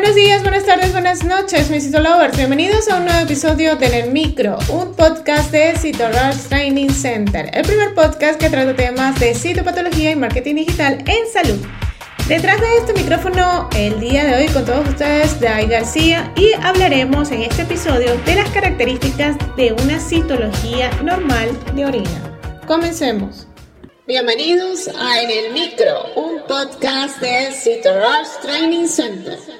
Buenos días, buenas tardes, buenas noches, mis Citolovers. Bienvenidos a un nuevo episodio de En el Micro, un podcast de Citorush Training Center, el primer podcast que trata temas de citopatología y marketing digital en salud. Detrás de este micrófono, el día de hoy con todos ustedes, Dai García, y hablaremos en este episodio de las características de una citología normal de orina. Comencemos. Bienvenidos a En el Micro, un podcast de Citorush Training Center.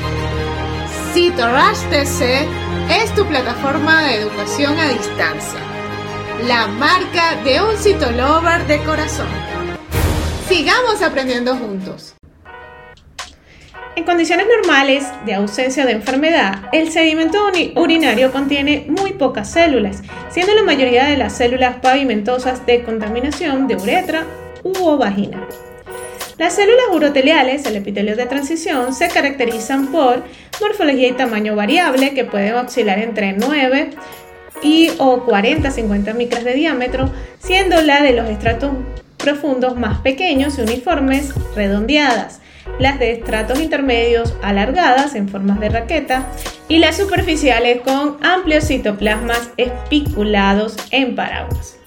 Citorush TC es tu plataforma de educación a distancia, la marca de un citolover de corazón. Sigamos aprendiendo juntos. En condiciones normales de ausencia de enfermedad, el sedimento urinario contiene muy pocas células, siendo la mayoría de las células pavimentosas de contaminación de uretra u vagina. Las células uroteliales, el epitelio de transición, se caracterizan por morfología y tamaño variable que pueden oscilar entre 9 y o 40-50 micras de diámetro, siendo la de los estratos profundos más pequeños y uniformes redondeadas, las de estratos intermedios alargadas en formas de raqueta y las superficiales con amplios citoplasmas espiculados en paraguas.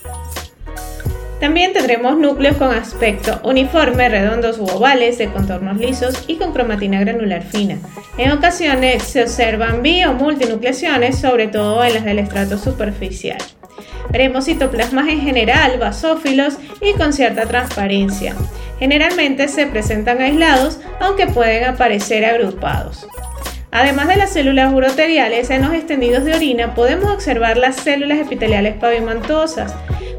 También tendremos núcleos con aspecto uniforme, redondos u ovales, de contornos lisos y con cromatina granular fina. En ocasiones se observan bi multinucleaciones, sobre todo en las del estrato superficial. Veremos citoplasmas en general basófilos y con cierta transparencia. Generalmente se presentan aislados, aunque pueden aparecer agrupados. Además de las células uroteriales, en los extendidos de orina podemos observar las células epiteliales pavimentosas,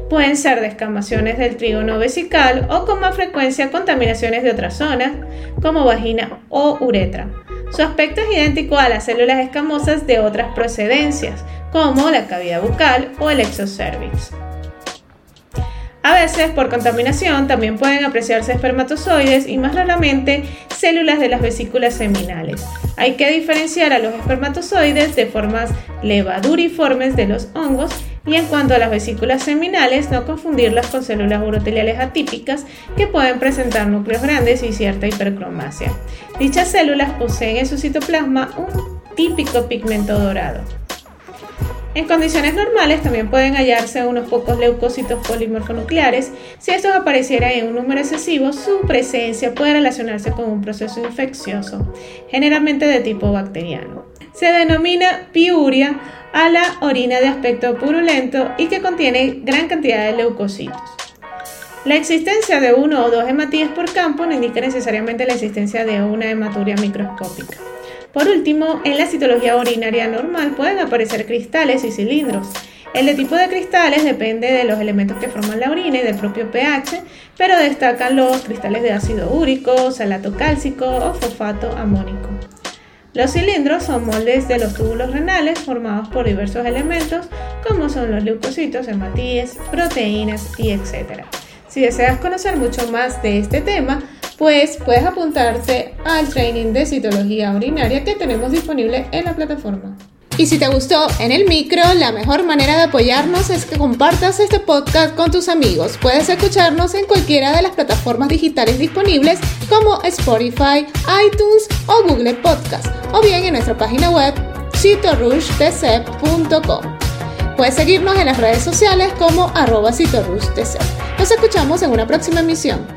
Pueden ser descamaciones del trígono vesical o con más frecuencia contaminaciones de otras zonas, como vagina o uretra. Su aspecto es idéntico a las células escamosas de otras procedencias, como la cavidad bucal o el exocervix. A veces, por contaminación, también pueden apreciarse espermatozoides y más raramente células de las vesículas seminales. Hay que diferenciar a los espermatozoides de formas levaduriformes de los hongos y en cuanto a las vesículas seminales, no confundirlas con células uroteliales atípicas que pueden presentar núcleos grandes y cierta hipercromasia. Dichas células poseen en su citoplasma un típico pigmento dorado. En condiciones normales también pueden hallarse unos pocos leucocitos polimorfonucleares. Si estos aparecieran en un número excesivo, su presencia puede relacionarse con un proceso infeccioso, generalmente de tipo bacteriano. Se denomina piuria a la orina de aspecto purulento y que contiene gran cantidad de leucocitos. La existencia de uno o dos hematíes por campo no indica necesariamente la existencia de una hematuria microscópica. Por último, en la citología urinaria normal pueden aparecer cristales y cilindros. El tipo de cristales depende de los elementos que forman la orina y del propio pH, pero destacan los cristales de ácido úrico, salato cálcico o fosfato amónico. Los cilindros son moldes de los túbulos renales formados por diversos elementos como son los leucocitos, hematíes, proteínas y etc. Si deseas conocer mucho más de este tema, pues puedes apuntarte al training de citología urinaria que tenemos disponible en la plataforma. Y si te gustó en el micro, la mejor manera de apoyarnos es que compartas este podcast con tus amigos. Puedes escucharnos en cualquiera de las plataformas digitales disponibles como Spotify, iTunes o Google Podcast, o bien en nuestra página web citorushtc.com. Puedes seguirnos en las redes sociales como arroba Nos escuchamos en una próxima emisión.